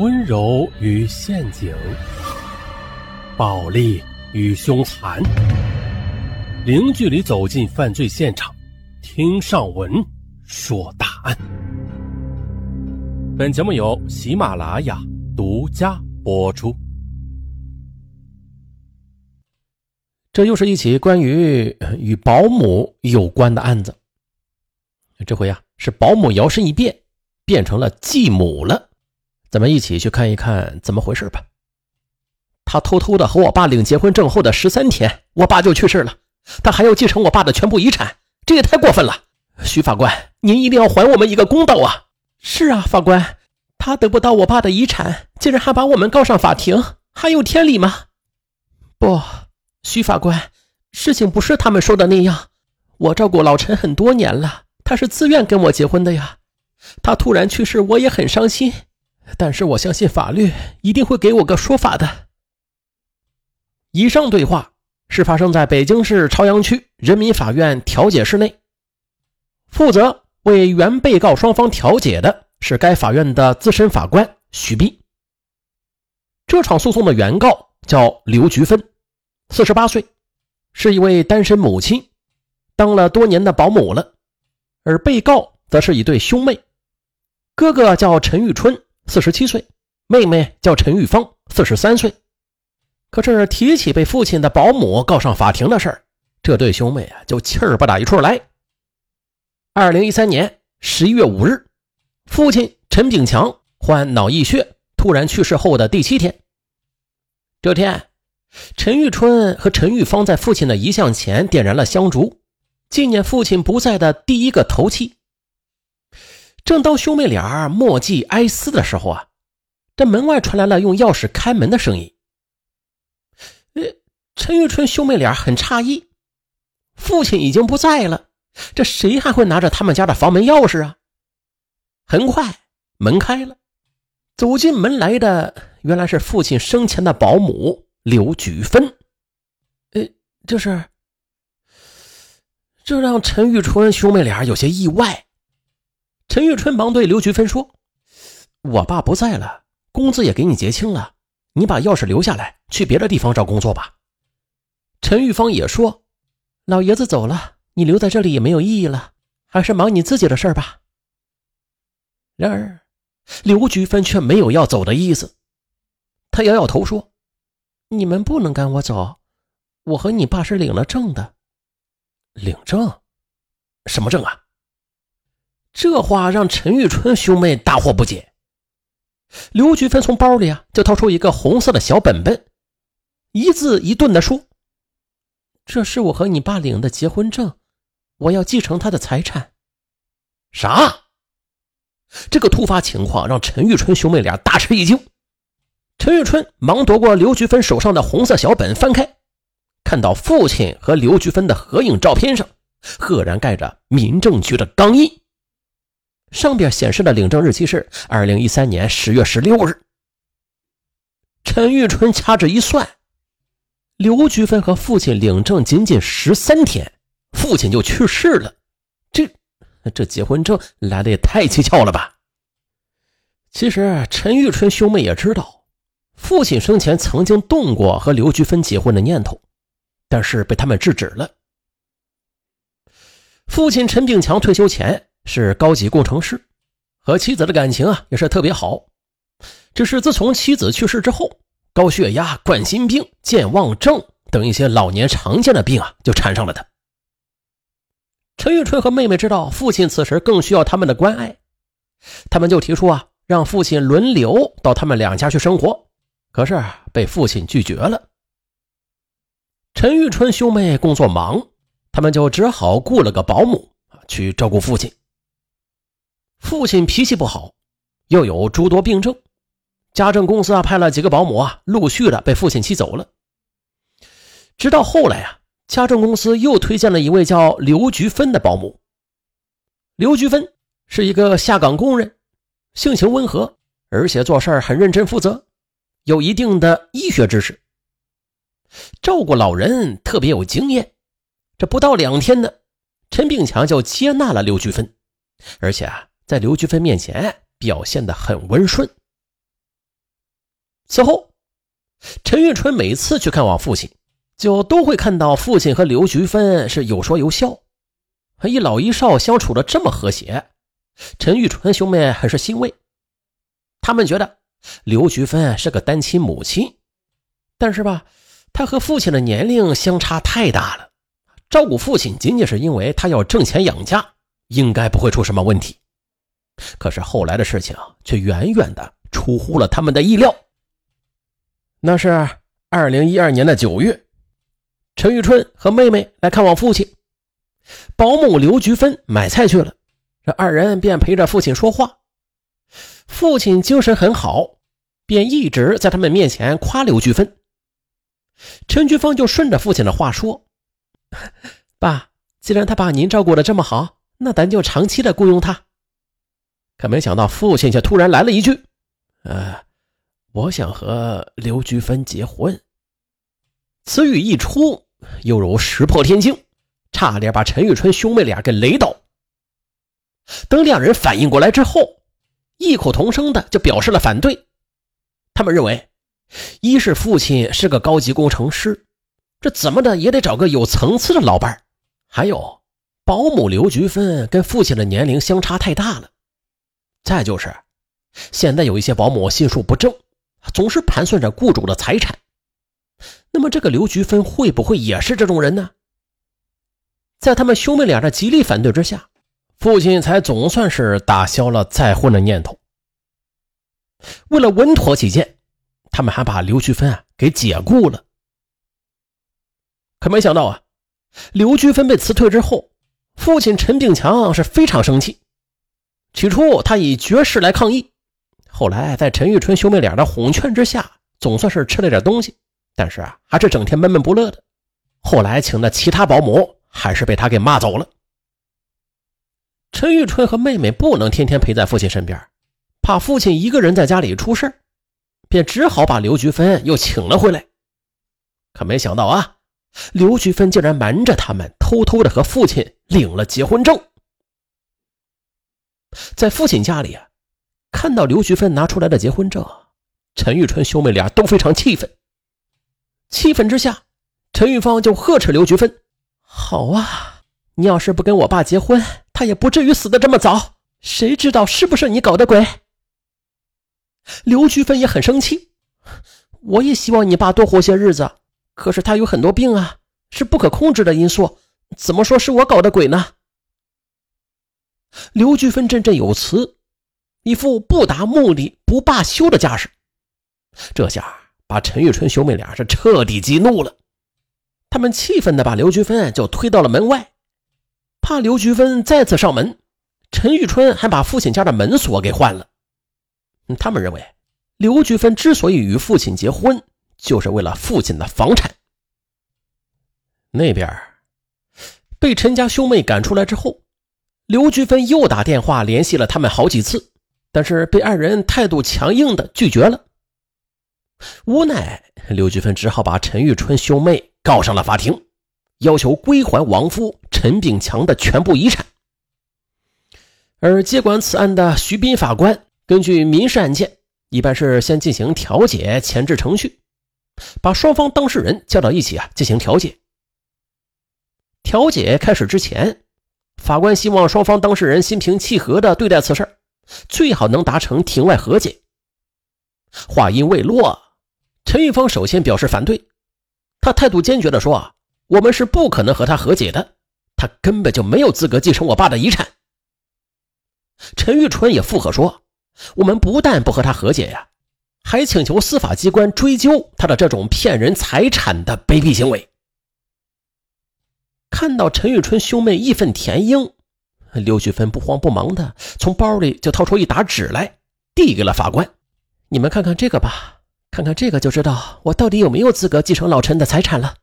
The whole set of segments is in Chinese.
温柔与陷阱，暴力与凶残，零距离走进犯罪现场，听上文说大案。本节目由喜马拉雅独家播出。这又是一起关于与保姆有关的案子。这回啊，是保姆摇身一变，变成了继母了。咱们一起去看一看怎么回事吧。他偷偷的和我爸领结婚证后的十三天，我爸就去世了。他还要继承我爸的全部遗产，这也太过分了。徐法官，您一定要还我们一个公道啊！是啊，法官，他得不到我爸的遗产，竟然还把我们告上法庭，还有天理吗？不，徐法官，事情不是他们说的那样。我照顾老陈很多年了，他是自愿跟我结婚的呀。他突然去世，我也很伤心。但是我相信法律一定会给我个说法的。以上对话是发生在北京市朝阳区人民法院调解室内，负责为原被告双方调解的是该法院的资深法官许斌。这场诉讼的原告叫刘菊芬，四十八岁，是一位单身母亲，当了多年的保姆了，而被告则是一对兄妹，哥哥叫陈玉春。四十七岁，妹妹叫陈玉芳，四十三岁。可是提起被父亲的保姆告上法庭的事儿，这对兄妹啊就气儿不打一处来。二零一三年十一月五日，父亲陈炳强患脑溢血突然去世后的第七天，这天，陈玉春和陈玉芳在父亲的遗像前点燃了香烛，纪念父亲不在的第一个头七。正当兄妹俩默祭哀思的时候啊，这门外传来了用钥匙开门的声音。呃，陈玉春兄妹俩很诧异，父亲已经不在了，这谁还会拿着他们家的房门钥匙啊？很快门开了，走进门来的原来是父亲生前的保姆刘举芬。呃，这是，这让陈玉春兄妹俩有些意外。陈玉春忙对刘菊芬说：“我爸不在了，工资也给你结清了，你把钥匙留下来，去别的地方找工作吧。”陈玉芳也说：“老爷子走了，你留在这里也没有意义了，还是忙你自己的事吧。”然而，刘菊芬却没有要走的意思，他摇摇头说：“你们不能赶我走，我和你爸是领了证的。领证？什么证啊？”这话让陈玉春兄妹大惑不解。刘菊芬从包里啊就掏出一个红色的小本本，一字一顿的说：“这是我和你爸领的结婚证，我要继承他的财产。”啥？这个突发情况让陈玉春兄妹俩大吃一惊。陈玉春忙夺过刘菊芬手上的红色小本，翻开，看到父亲和刘菊芬的合影照片上，赫然盖着民政局的钢印。上边显示的领证日期是二零一三年十月十六日。陈玉春掐指一算，刘菊芬和父亲领证仅仅十三天，父亲就去世了。这这结婚证来的也太蹊跷了吧？其实陈玉春兄妹也知道，父亲生前曾经动过和刘菊芬结婚的念头，但是被他们制止了。父亲陈炳强退休前。是高级工程师，和妻子的感情啊也是特别好。只是自从妻子去世之后，高血压、冠心病、健忘症等一些老年常见的病啊就缠上了他。陈玉春和妹妹知道父亲此时更需要他们的关爱，他们就提出啊让父亲轮流到他们两家去生活，可是被父亲拒绝了。陈玉春兄妹工作忙，他们就只好雇了个保姆啊去照顾父亲。父亲脾气不好，又有诸多病症，家政公司啊派了几个保姆啊，陆续的被父亲气走了。直到后来啊，家政公司又推荐了一位叫刘菊芬的保姆。刘菊芬是一个下岗工人，性情温和，而且做事很认真负责，有一定的医学知识，照顾老人特别有经验。这不到两天呢，陈炳强就接纳了刘菊芬，而且啊。在刘菊芬面前表现的很温顺。此后，陈玉春每次去看望父亲，就都会看到父亲和刘菊芬是有说有笑，一老一少相处的这么和谐，陈玉春兄妹很是欣慰。他们觉得刘菊芬是个单亲母亲，但是吧，她和父亲的年龄相差太大了，照顾父亲仅仅是因为她要挣钱养家，应该不会出什么问题。可是后来的事情却远远的出乎了他们的意料。那是二零一二年的九月，陈玉春和妹妹来看望父亲，保姆刘菊芬买菜去了，这二人便陪着父亲说话。父亲精神很好，便一直在他们面前夸刘菊芬。陈菊芳就顺着父亲的话说：“爸，既然他把您照顾的这么好，那咱就长期的雇佣他。”可没想到，父亲却突然来了一句：“呃，我想和刘菊芬结婚。”此语一出，犹如石破天惊，差点把陈玉春兄妹俩给雷倒。等两人反应过来之后，异口同声的就表示了反对。他们认为，一是父亲是个高级工程师，这怎么的也得找个有层次的老伴；还有，保姆刘菊芬跟父亲的年龄相差太大了。再就是，现在有一些保姆心术不正，总是盘算着雇主的财产。那么，这个刘菊芬会不会也是这种人呢？在他们兄妹俩的极力反对之下，父亲才总算是打消了再婚的念头。为了稳妥起见，他们还把刘菊芬啊给解雇了。可没想到啊，刘菊芬被辞退之后，父亲陈炳强是非常生气。起初，他以绝食来抗议，后来在陈玉春兄妹俩的哄劝之下，总算是吃了点东西，但是啊，还是整天闷闷不乐的。后来请的其他保姆，还是被他给骂走了。陈玉春和妹妹不能天天陪在父亲身边，怕父亲一个人在家里出事便只好把刘菊芬又请了回来。可没想到啊，刘菊芬竟然瞒着他们，偷偷的和父亲领了结婚证。在父亲家里啊，看到刘菊芬拿出来的结婚证，陈玉春兄妹俩都非常气愤。气愤之下，陈玉芳就呵斥刘菊芬：“好啊，你要是不跟我爸结婚，他也不至于死的这么早。谁知道是不是你搞的鬼？”刘菊芬也很生气：“我也希望你爸多活些日子，可是他有很多病啊，是不可控制的因素，怎么说是我搞的鬼呢？”刘菊芬振振有词，一副不达目的不罢休的架势。这下把陈玉春兄妹俩是彻底激怒了，他们气愤的把刘菊芬就推到了门外，怕刘菊芬再次上门。陈玉春还把父亲家的门锁给换了。他们认为，刘菊芬之所以与父亲结婚，就是为了父亲的房产。那边被陈家兄妹赶出来之后。刘菊芬又打电话联系了他们好几次，但是被二人态度强硬的拒绝了。无奈，刘菊芬只好把陈玉春兄妹告上了法庭，要求归还亡夫陈炳强的全部遗产。而接管此案的徐斌法官，根据民事案件，一般是先进行调解前置程序，把双方当事人叫到一起啊进行调解。调解开始之前。法官希望双方当事人心平气和地对待此事，最好能达成庭外和解。话音未落，陈玉芳首先表示反对，他态度坚决地说：“啊我们是不可能和他和解的，他根本就没有资格继承我爸的遗产。”陈玉春也附和说：“我们不但不和他和解呀，还请求司法机关追究他的这种骗人财产的卑鄙行为。”看到陈玉春兄妹义愤填膺，刘菊芬不慌不忙的从包里就掏出一沓纸来，递给了法官：“你们看看这个吧，看看这个就知道我到底有没有资格继承老陈的财产了。”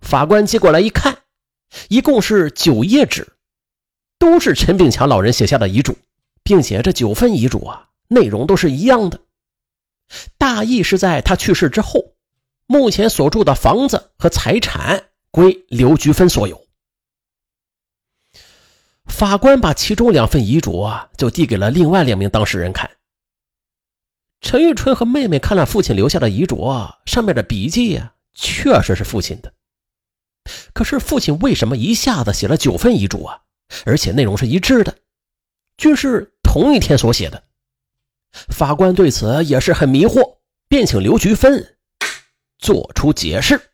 法官接过来一看，一共是九页纸，都是陈炳强老人写下的遗嘱，并且这九份遗嘱啊，内容都是一样的，大意是在他去世之后，目前所住的房子和财产。归刘菊芬所有。法官把其中两份遗嘱啊，就递给了另外两名当事人看。陈玉春和妹妹看了父亲留下的遗嘱，上面的笔记呀，确实是父亲的。可是父亲为什么一下子写了九份遗嘱啊？而且内容是一致的，均是同一天所写的。法官对此也是很迷惑，便请刘菊芬做出解释。